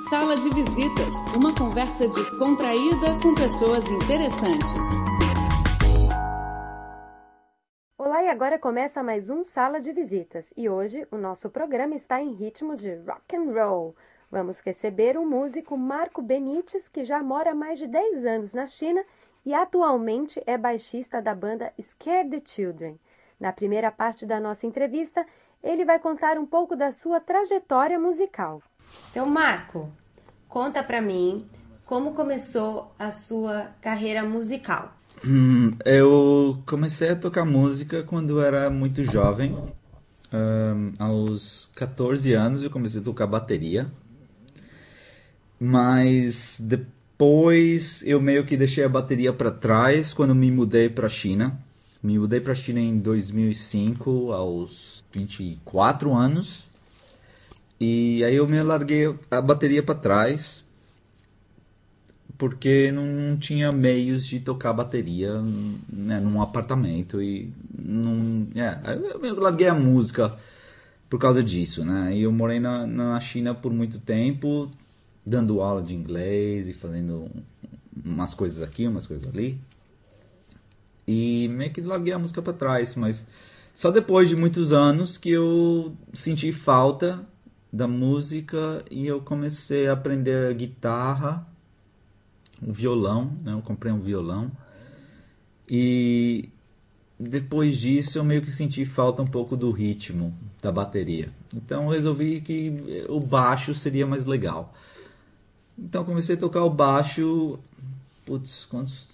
Sala de Visitas, uma conversa descontraída com pessoas interessantes. Olá, e agora começa mais um Sala de Visitas. E hoje o nosso programa está em ritmo de rock and roll. Vamos receber o músico Marco Benites, que já mora há mais de 10 anos na China e atualmente é baixista da banda Scare the Children. Na primeira parte da nossa entrevista, ele vai contar um pouco da sua trajetória musical. Então, Marco, conta para mim como começou a sua carreira musical. Hum, eu comecei a tocar música quando era muito jovem. Um, aos 14 anos eu comecei a tocar bateria. Mas depois eu meio que deixei a bateria para trás quando me mudei para a China. Me mudei para a China em 2005, aos 24 anos. E aí eu me larguei a bateria para trás porque não tinha meios de tocar bateria né, num apartamento e não, é, eu larguei a música por causa disso, né? E eu morei na, na China por muito tempo, dando aula de inglês e fazendo umas coisas aqui, umas coisas ali. E meio que larguei a música para trás, mas só depois de muitos anos que eu senti falta da música e eu comecei a aprender guitarra, o violão, né? Eu comprei um violão. E depois disso eu meio que senti falta um pouco do ritmo da bateria. Então eu resolvi que o baixo seria mais legal. Então comecei a tocar o baixo, putz, quantos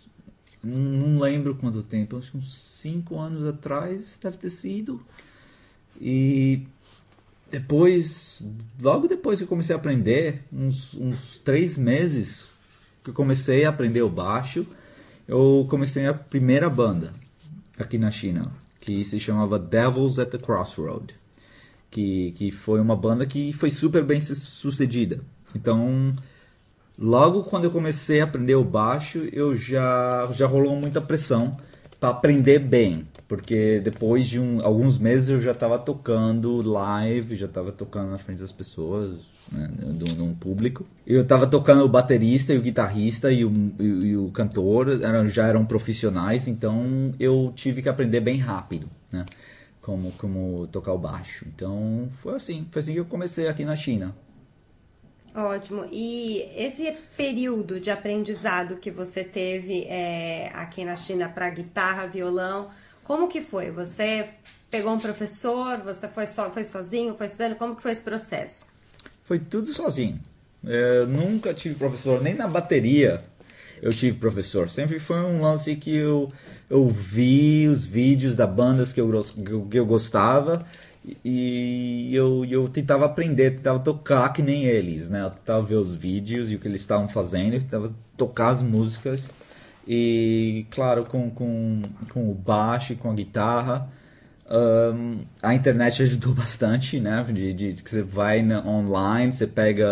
não lembro quanto tempo, acho que uns 5 anos atrás deve ter sido. E depois, logo depois que eu comecei a aprender, uns, uns três meses que eu comecei a aprender o baixo, eu comecei a primeira banda aqui na China, que se chamava Devils at the Crossroad, que, que foi uma banda que foi super bem sucedida. Então, Logo quando eu comecei a aprender o baixo, eu já já rolou muita pressão para aprender bem, porque depois de um, alguns meses eu já estava tocando live, já estava tocando na frente das pessoas, né, de um público. Eu estava tocando o baterista e o guitarrista e o, e, e o cantor eram, já eram profissionais, então eu tive que aprender bem rápido, né? Como, como tocar o baixo. Então foi assim, foi assim que eu comecei aqui na China. Ótimo. E esse período de aprendizado que você teve é, aqui na China para guitarra, violão, como que foi? Você pegou um professor? Você foi só foi sozinho? Foi estudando? Como que foi esse processo? Foi tudo sozinho. Eu nunca tive professor nem na bateria. Eu tive professor. Sempre foi um lance que eu, eu vi os vídeos da bandas que eu, que eu gostava e eu, eu tentava aprender, tentava tocar que nem eles, né? Eu tentava ver os vídeos e o que eles estavam fazendo, eu tentava tocar as músicas e, claro, com, com, com o baixo e com a guitarra. Um, a internet ajudou bastante, né? De, de, de, que você vai na, online, você pega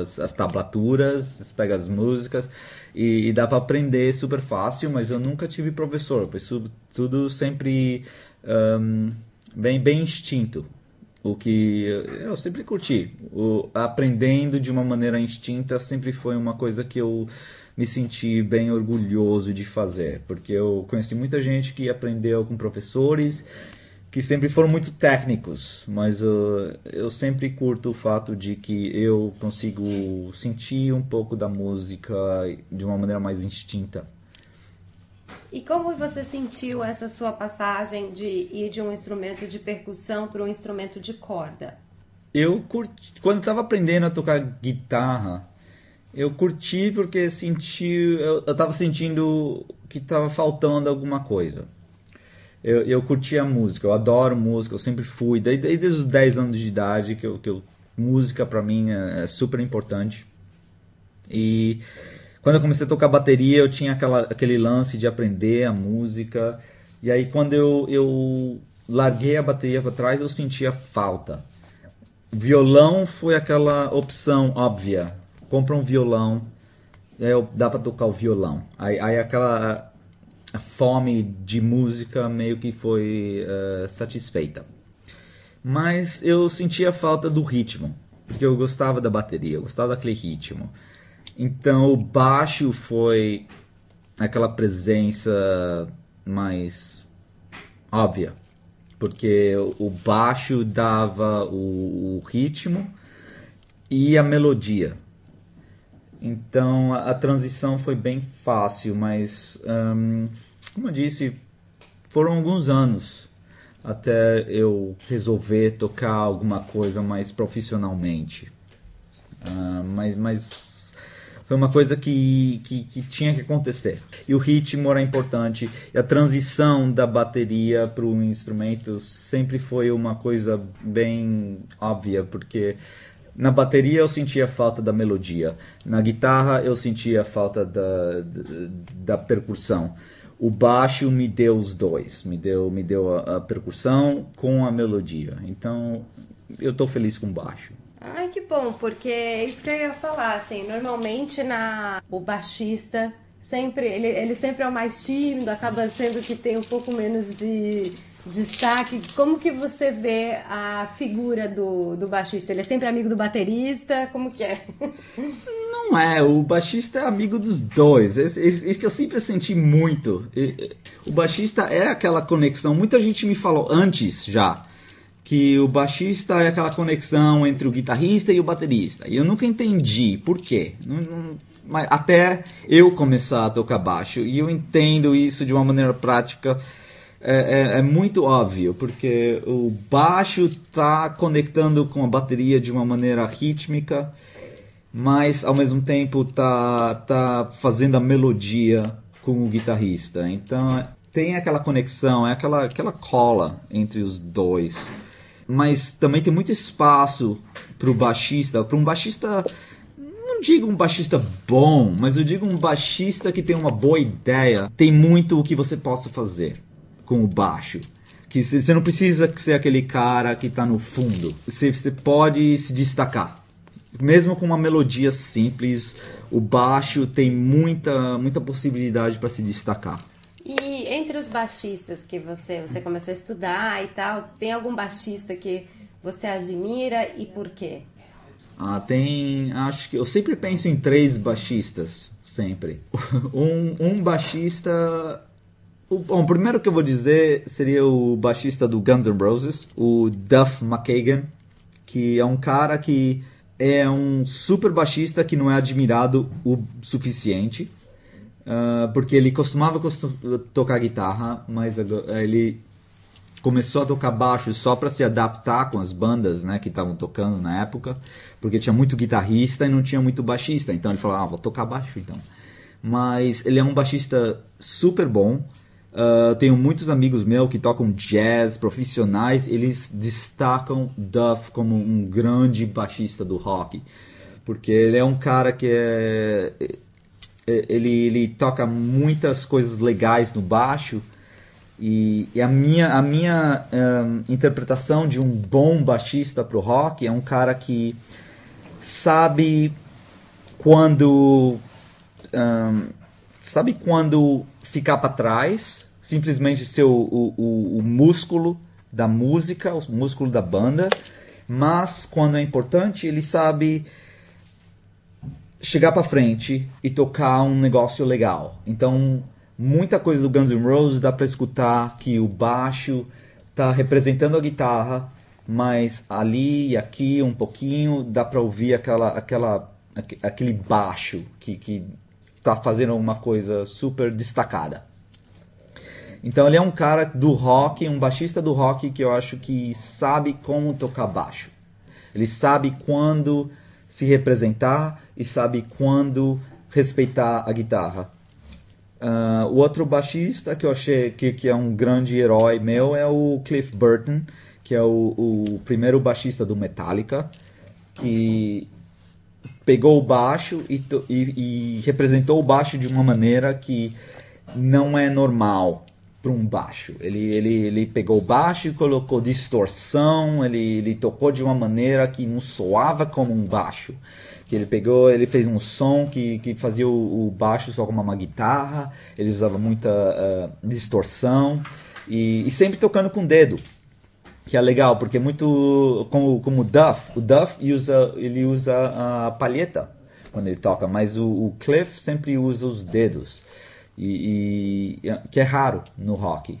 as, as tablaturas, você pega as músicas e, e dá para aprender super fácil, mas eu nunca tive professor, foi tudo sempre um, bem, bem instinto. O que eu sempre curti. O, aprendendo de uma maneira instinta sempre foi uma coisa que eu me senti bem orgulhoso de fazer. Porque eu conheci muita gente que aprendeu com professores que sempre foram muito técnicos, mas uh, eu sempre curto o fato de que eu consigo sentir um pouco da música de uma maneira mais instinta. E como você sentiu essa sua passagem de ir de um instrumento de percussão para um instrumento de corda? Eu curti, quando estava aprendendo a tocar guitarra, eu curti porque senti, eu, estava sentindo que estava faltando alguma coisa. Eu, eu curti a música, eu adoro música, eu sempre fui, desde, desde os 10 anos de idade, que, eu, que eu, música para mim é, é super importante. E quando eu comecei a tocar bateria, eu tinha aquela, aquele lance de aprender a música. E aí, quando eu, eu larguei a bateria para trás, eu sentia falta. Violão foi aquela opção óbvia. Compra um violão, aí dá para tocar o violão. Aí, aí aquela fome de música meio que foi uh, satisfeita. Mas eu sentia falta do ritmo. porque eu gostava da bateria, eu gostava daquele ritmo. Então o baixo foi aquela presença mais óbvia, porque o baixo dava o, o ritmo e a melodia. Então a, transição foi bem fácil, mas um, como eu disse, foram alguns anos até eu resolver tocar alguma coisa mais profissionalmente. Uh, mas, mas foi uma coisa que, que, que, tinha que acontecer. E o ritmo era importante. E a transição da bateria para o instrumento sempre foi uma coisa bem óbvia, porque na bateria eu sentia falta da melodia, na guitarra eu sentia falta da, da, da percussão. O baixo me deu os dois, me deu, me deu a, a percussão com a melodia. Então eu estou feliz com o baixo. Ai, que bom, porque é isso que eu ia falar, assim, normalmente na o baixista sempre ele, ele sempre é o mais tímido, acaba sendo que tem um pouco menos de destaque. Como que você vê a figura do, do baixista? Ele é sempre amigo do baterista? Como que é? Não é, o baixista é amigo dos dois. Isso que eu sempre senti muito. O baixista é aquela conexão. Muita gente me falou antes já que o baixista é aquela conexão entre o guitarrista e o baterista. E eu nunca entendi por quê. Mas até eu começar a tocar baixo. E eu entendo isso de uma maneira prática é, é, é, muito óbvio, porque o baixo está conectando com a bateria de uma maneira rítmica, mas ao mesmo tempo está tá fazendo a melodia com o guitarrista. Então tem aquela conexão, é aquela, aquela cola entre os dois. Mas também tem muito espaço para o baixista, para um baixista não digo um baixista bom, mas eu digo um baixista que tem uma boa ideia. Tem muito o que você possa fazer com o baixo. Que você não precisa ser aquele cara que está no fundo. Você, você pode se destacar. Mesmo com uma melodia simples, o baixo tem muita, muita possibilidade para se destacar. E entre os baixistas que você, você começou a estudar e tal, tem algum baixista que você admira e por quê? Ah, tem. Acho que eu sempre penso em três baixistas, sempre. Um, um baixista o, bom, o primeiro que eu vou dizer seria o baixista do Guns N' Roses, o Duff McKagan, que é um cara que é um super baixista que não é admirado o suficiente, uh, porque ele costumava costum tocar guitarra, mas ele começou a tocar baixo só para se adaptar com as bandas né, que estavam tocando na época, porque tinha muito guitarrista e não tinha muito baixista, então ele falou, ah, vou tocar baixo então. Mas ele é um baixista super bom, Uh, tenho muitos amigos meus que tocam jazz, profissionais, eles destacam Duff como um grande baixista do rock, porque ele é um cara que é, é ele, ele toca muitas coisas legais no baixo e, e a minha, a minha um, interpretação de um bom baixista pro rock é um cara que sabe quando um, sabe quando ficar para trás simplesmente ser o, o, o, músculo da música, o músculo da banda, mas quando é importante, ele sabe chegar para frente e tocar um negócio legal. Então, muita coisa do Guns N' Roses dá para escutar que o baixo tá representando a guitarra, mas ali e aqui um pouquinho dá para ouvir aquela, aquela, aquele baixo que, que tá fazendo uma coisa super destacada. Então ele é um cara do rock, um baixista do rock que eu acho que sabe como tocar baixo. Ele sabe quando se representar e sabe quando respeitar a guitarra. Uh, o outro baixista que eu achei que, que é um grande herói meu é o Cliff Burton, que é o, o primeiro baixista do Metallica, que pegou o baixo e, e, e representou o baixo de uma maneira que não é normal para um baixo. Ele, ele, ele pegou o baixo e colocou distorção, ele, ele tocou de uma maneira que não soava como um baixo. Que ele pegou, ele fez um som que, que fazia o, o baixo só como uma guitarra, ele usava muita uh, distorção e, e, sempre tocando com o dedo. que é legal, porque é muito como, como o Duff, o Duff usa, ele usa a palheta quando ele toca, mas o, o Cliff sempre usa os dedos, e, e que é raro no rock.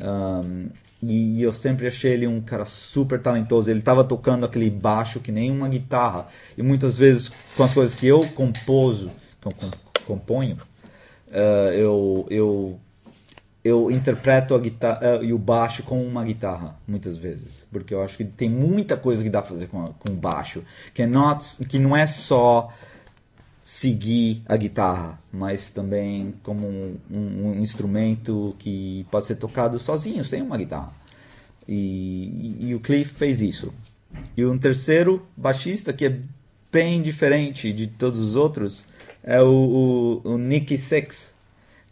Um, e eu sempre achei ele um cara super talentoso. Ele estava tocando aquele baixo que nem uma guitarra. E muitas vezes, com as coisas que eu composo, que eu componho, uh, eu, eu, eu interpreto a guitarra uh, e o baixo com uma guitarra, muitas vezes. Porque eu acho que tem muita coisa que dá para fazer com, com baixo. Que, é not, que não é só seguir a guitarra, mas também como um, um, um, instrumento que pode ser tocado sozinho, sem uma guitarra. E, e, e, o Cliff fez isso. E um terceiro baixista que é bem diferente de todos os outros é o, o, o Nicky Six,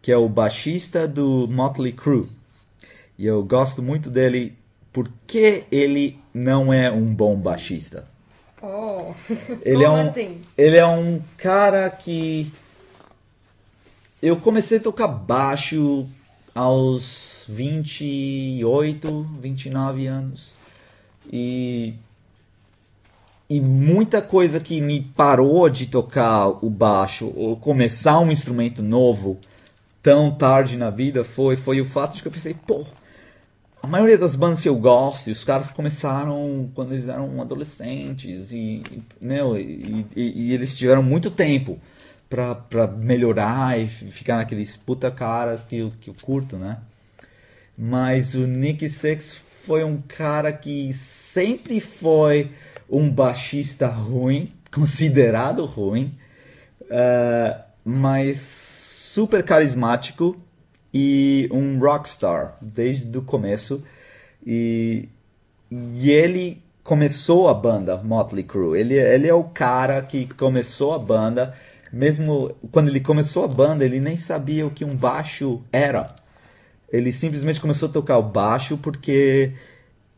que é o baixista do Motley Crue. E eu gosto muito dele porque ele não é um bom baixista. Oh. Ele Como é um, assim? Ele é um cara que. Eu comecei a tocar baixo aos 28, 29 anos. E. E muita coisa que me parou de tocar o baixo ou começar um instrumento novo tão tarde na vida foi, foi o fato de que eu pensei, pô, a maioria das bandas que eu gosto, os caras começaram quando eles eram adolescentes e, e, e, e eles tiveram muito tempo para melhorar e ficar naqueles puta caras que, eu, que eu curto, né? Mas o Nick Six foi um cara que sempre foi um baixista ruim, considerado ruim, uh, mas super carismático e um rockstar desde o começo. E, e ele começou a banda Motley Crue. Ele, ele é o cara que começou a banda. Mesmo quando ele começou a banda, ele nem sabia o que um baixo era. Ele simplesmente começou a tocar o baixo porque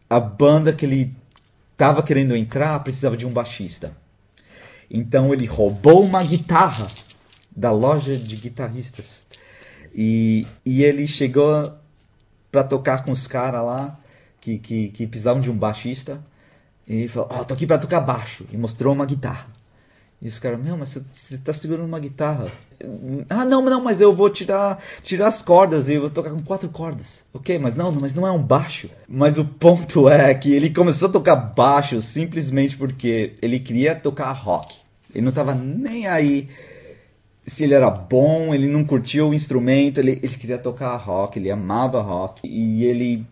a banda que ele estava querendo entrar precisava de um baixista. Então ele roubou uma guitarra da loja de guitarristas e, e ele chegou para tocar com os caras lá que, que, que precisavam de um baixista. E ele falou: Ó, oh, tô aqui para tocar baixo. E mostrou uma guitarra. E os caras: Meu, mas você tá segurando uma guitarra. Ah, não, não, mas eu vou tirar, tirar as cordas e eu vou tocar com quatro cordas. Ok, mas não, mas não é um baixo. Mas o ponto é que ele começou a tocar baixo simplesmente porque ele queria tocar rock. Ele não tava nem aí se ele era bom, ele não curtia o instrumento, ele, ele queria tocar rock, ele amava rock. E ele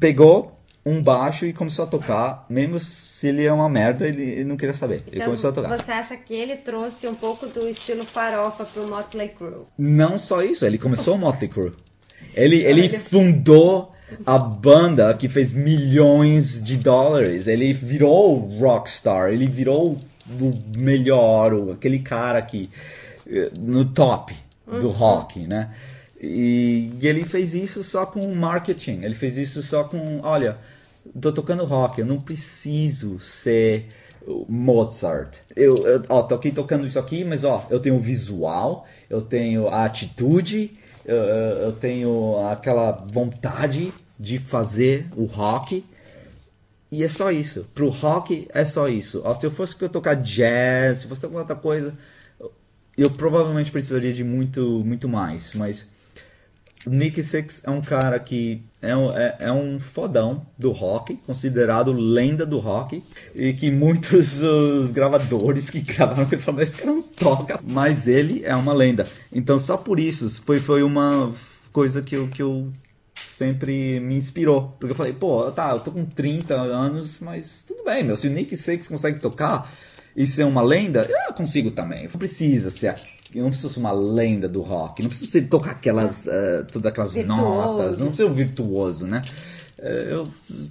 pegou um baixo e começou a tocar, mesmo se ele é uma merda, ele, ele não queria saber. Ele então, começou a tocar. Você acha que ele trouxe um pouco do estilo farofa pro Motley Crue? Não só isso, ele começou o Motley Crue. Ele, ele fundou a banda que fez milhões de dólares. Ele virou rockstar, ele virou o melhor, aquele cara que eh, no top do uhum. rock, né? E, e, ele fez isso só com marketing. Ele fez isso só com, olha, tô tocando rock, eu não preciso ser Mozart. Eu, eu ó, tô aqui tocando isso aqui, mas ó, eu tenho o visual, eu tenho a atitude, eu, eu tenho aquela vontade de fazer o rock e é só isso. Pro rock é só isso. Se eu fosse tocar jazz, se fosse alguma outra coisa, eu provavelmente precisaria de muito, muito mais. Mas Nick Six é um cara que é um, é, é um fodão do rock, considerado lenda do rock, e que muitos os gravadores que gravaram ele falaram, esse cara não toca, mas ele é uma lenda. Então só por isso foi, foi uma coisa que eu, que eu sempre me inspirou. Porque eu falei, pô, tá, eu tô com 30 anos, mas tudo bem, meu. Se o Nick Six consegue tocar e ser uma lenda, eu consigo também. Não precisa ser. Eu não preciso ser uma lenda do rock. Não preciso ser, tocar aquelas. Uh, todas aquelas virtuoso. notas. Não preciso ser um virtuoso, né? Eh, eu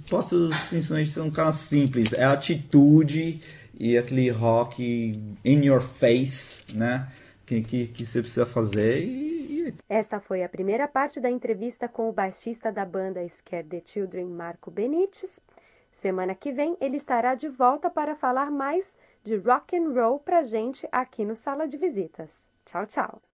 posso simplesmente ser um cara simples. É a atitude e aquele rock in your face, né? Que, que, que você precisa fazer e esta foi a primeira parte da entrevista com o baixista da banda Scare the Children, Marco Benites. Semana que vem ele estará de volta para falar mais de rock and roll pra gente aqui no Sala de Visitas. Tchau, tchau.